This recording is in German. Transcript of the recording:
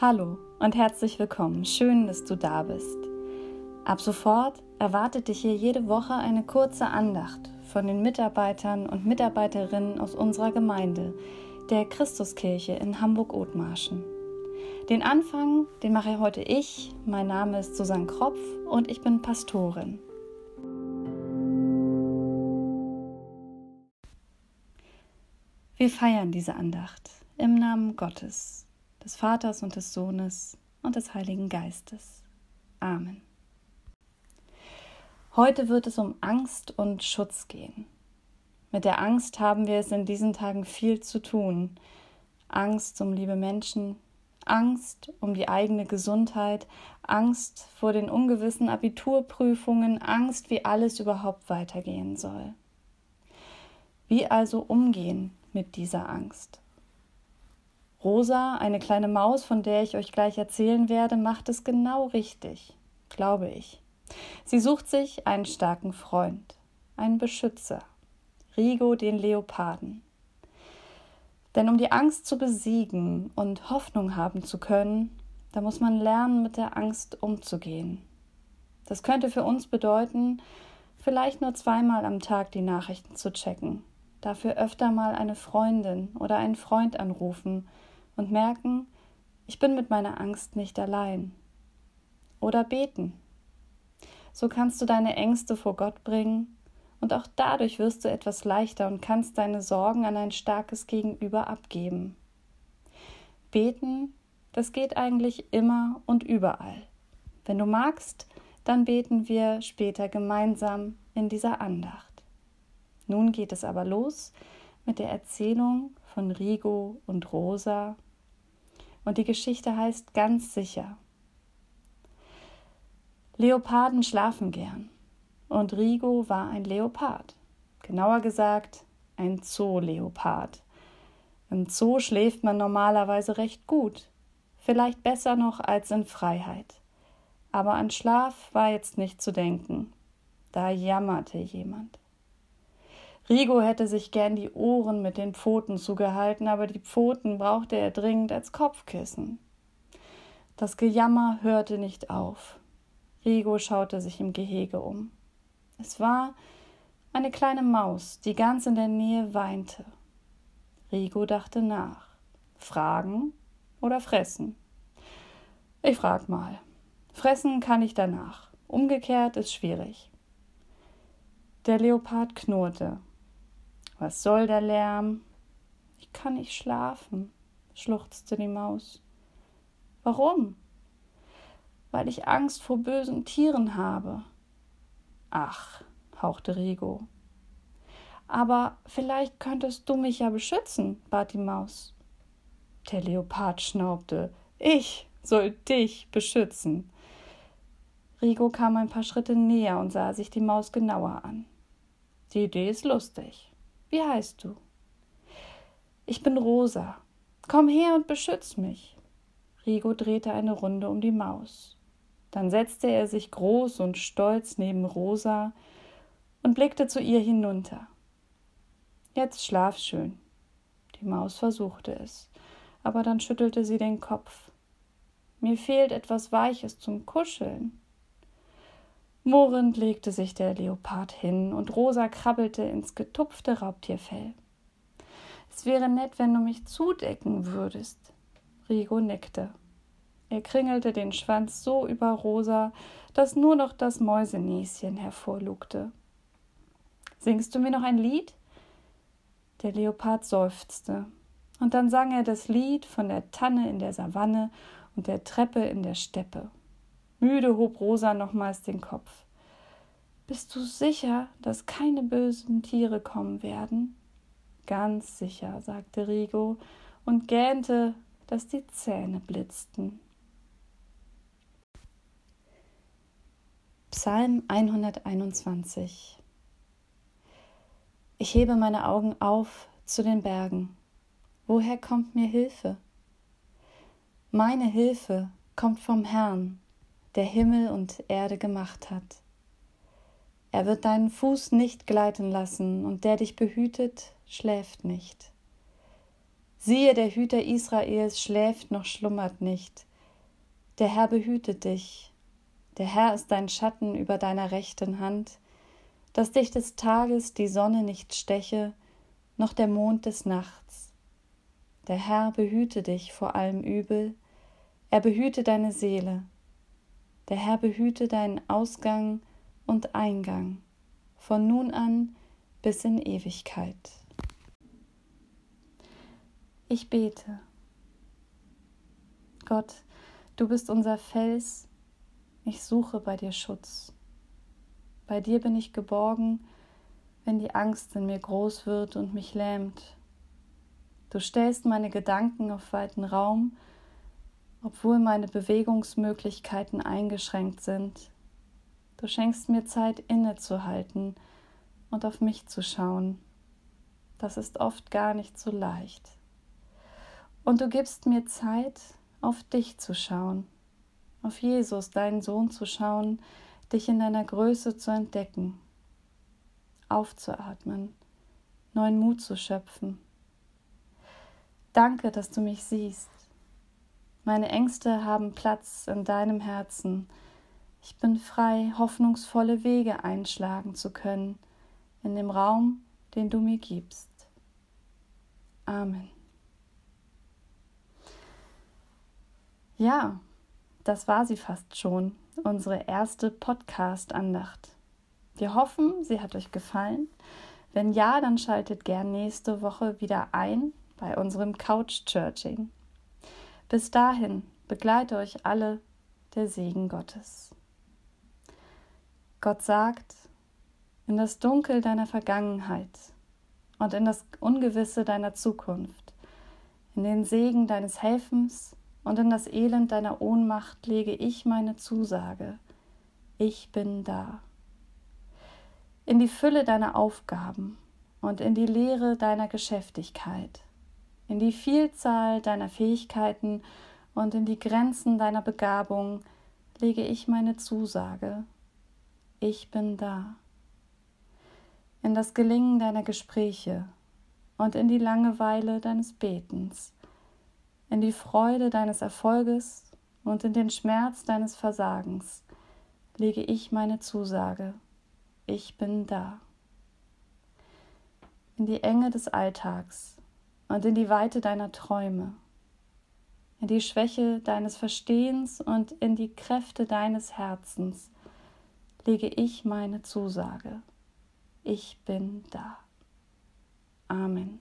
Hallo und herzlich willkommen. Schön, dass du da bist. Ab sofort erwartet dich hier jede Woche eine kurze Andacht von den Mitarbeitern und Mitarbeiterinnen aus unserer Gemeinde, der Christuskirche in Hamburg-Othmarschen. Den Anfang, den mache heute ich. Mein Name ist Susanne Kropf und ich bin Pastorin. Wir feiern diese Andacht im Namen Gottes des Vaters und des Sohnes und des Heiligen Geistes. Amen. Heute wird es um Angst und Schutz gehen. Mit der Angst haben wir es in diesen Tagen viel zu tun. Angst um liebe Menschen, Angst um die eigene Gesundheit, Angst vor den ungewissen Abiturprüfungen, Angst, wie alles überhaupt weitergehen soll. Wie also umgehen mit dieser Angst? Rosa, eine kleine Maus, von der ich euch gleich erzählen werde, macht es genau richtig, glaube ich. Sie sucht sich einen starken Freund, einen Beschützer, Rigo den Leoparden. Denn um die Angst zu besiegen und Hoffnung haben zu können, da muss man lernen, mit der Angst umzugehen. Das könnte für uns bedeuten, vielleicht nur zweimal am Tag die Nachrichten zu checken, dafür öfter mal eine Freundin oder einen Freund anrufen und merken, ich bin mit meiner Angst nicht allein. Oder beten. So kannst du deine Ängste vor Gott bringen und auch dadurch wirst du etwas leichter und kannst deine Sorgen an ein starkes Gegenüber abgeben. Beten, das geht eigentlich immer und überall. Wenn du magst, dann beten wir später gemeinsam in dieser Andacht. Nun geht es aber los mit der Erzählung von Rigo und Rosa und die Geschichte heißt ganz sicher. Leoparden schlafen gern und Rigo war ein Leopard. Genauer gesagt, ein Zooleopard. Im Zoo schläft man normalerweise recht gut, vielleicht besser noch als in Freiheit. Aber an Schlaf war jetzt nicht zu denken. Da jammerte jemand. Rigo hätte sich gern die Ohren mit den Pfoten zugehalten, aber die Pfoten brauchte er dringend als Kopfkissen. Das Gejammer hörte nicht auf. Rigo schaute sich im Gehege um. Es war eine kleine Maus, die ganz in der Nähe weinte. Rigo dachte nach. Fragen oder fressen? Ich frag mal. Fressen kann ich danach. Umgekehrt ist schwierig. Der Leopard knurrte was soll der Lärm? Ich kann nicht schlafen, schluchzte die Maus. Warum? Weil ich Angst vor bösen Tieren habe. Ach, hauchte Rigo. Aber vielleicht könntest du mich ja beschützen, bat die Maus. Der Leopard schnaubte. Ich soll dich beschützen. Rigo kam ein paar Schritte näher und sah sich die Maus genauer an. Die Idee ist lustig. Wie heißt du? Ich bin Rosa. Komm her und beschütz mich. Rigo drehte eine Runde um die Maus. Dann setzte er sich groß und stolz neben Rosa und blickte zu ihr hinunter. Jetzt schlaf schön. Die Maus versuchte es, aber dann schüttelte sie den Kopf. Mir fehlt etwas Weiches zum Kuscheln. Murrend legte sich der Leopard hin und Rosa krabbelte ins getupfte Raubtierfell. Es wäre nett, wenn du mich zudecken würdest. Rigo nickte. Er kringelte den Schwanz so über Rosa, dass nur noch das Mäusenäschen hervorlugte. Singst du mir noch ein Lied? Der Leopard seufzte, und dann sang er das Lied von der Tanne in der Savanne und der Treppe in der Steppe. Müde hob Rosa nochmals den Kopf. Bist du sicher, dass keine bösen Tiere kommen werden? Ganz sicher, sagte Rigo und gähnte, dass die Zähne blitzten. Psalm 121 Ich hebe meine Augen auf zu den Bergen. Woher kommt mir Hilfe? Meine Hilfe kommt vom Herrn, der Himmel und Erde gemacht hat. Er wird deinen Fuß nicht gleiten lassen, und der dich behütet, schläft nicht. Siehe, der Hüter Israels schläft noch schlummert nicht. Der Herr behüte dich, der Herr ist dein Schatten über deiner rechten Hand, dass dich des Tages die Sonne nicht steche, noch der Mond des Nachts. Der Herr behüte dich vor allem Übel, er behüte deine Seele. Der Herr behüte deinen Ausgang und Eingang, von nun an bis in Ewigkeit. Ich bete. Gott, du bist unser Fels, ich suche bei dir Schutz. Bei dir bin ich geborgen, wenn die Angst in mir groß wird und mich lähmt. Du stellst meine Gedanken auf weiten Raum, obwohl meine Bewegungsmöglichkeiten eingeschränkt sind. Du schenkst mir Zeit innezuhalten und auf mich zu schauen. Das ist oft gar nicht so leicht. Und du gibst mir Zeit, auf dich zu schauen, auf Jesus, deinen Sohn zu schauen, dich in deiner Größe zu entdecken, aufzuatmen, neuen Mut zu schöpfen. Danke, dass du mich siehst. Meine Ängste haben Platz in deinem Herzen. Ich bin frei, hoffnungsvolle Wege einschlagen zu können in dem Raum, den du mir gibst. Amen. Ja, das war sie fast schon, unsere erste Podcast-Andacht. Wir hoffen, sie hat euch gefallen. Wenn ja, dann schaltet gern nächste Woche wieder ein bei unserem Couch-Churching. Bis dahin begleite euch alle der Segen Gottes. Gott sagt, in das Dunkel deiner Vergangenheit und in das Ungewisse deiner Zukunft, in den Segen deines Helfens und in das Elend deiner Ohnmacht lege ich meine Zusage. Ich bin da. In die Fülle deiner Aufgaben und in die Leere deiner Geschäftigkeit, in die Vielzahl deiner Fähigkeiten und in die Grenzen deiner Begabung lege ich meine Zusage. Ich bin da. In das Gelingen deiner Gespräche und in die Langeweile deines Betens in die Freude deines Erfolges und in den Schmerz deines Versagens lege ich meine Zusage. Ich bin da. In die Enge des Alltags und in die Weite deiner Träume, in die Schwäche deines Verstehens und in die Kräfte deines Herzens lege ich meine Zusage. Ich bin da. Amen.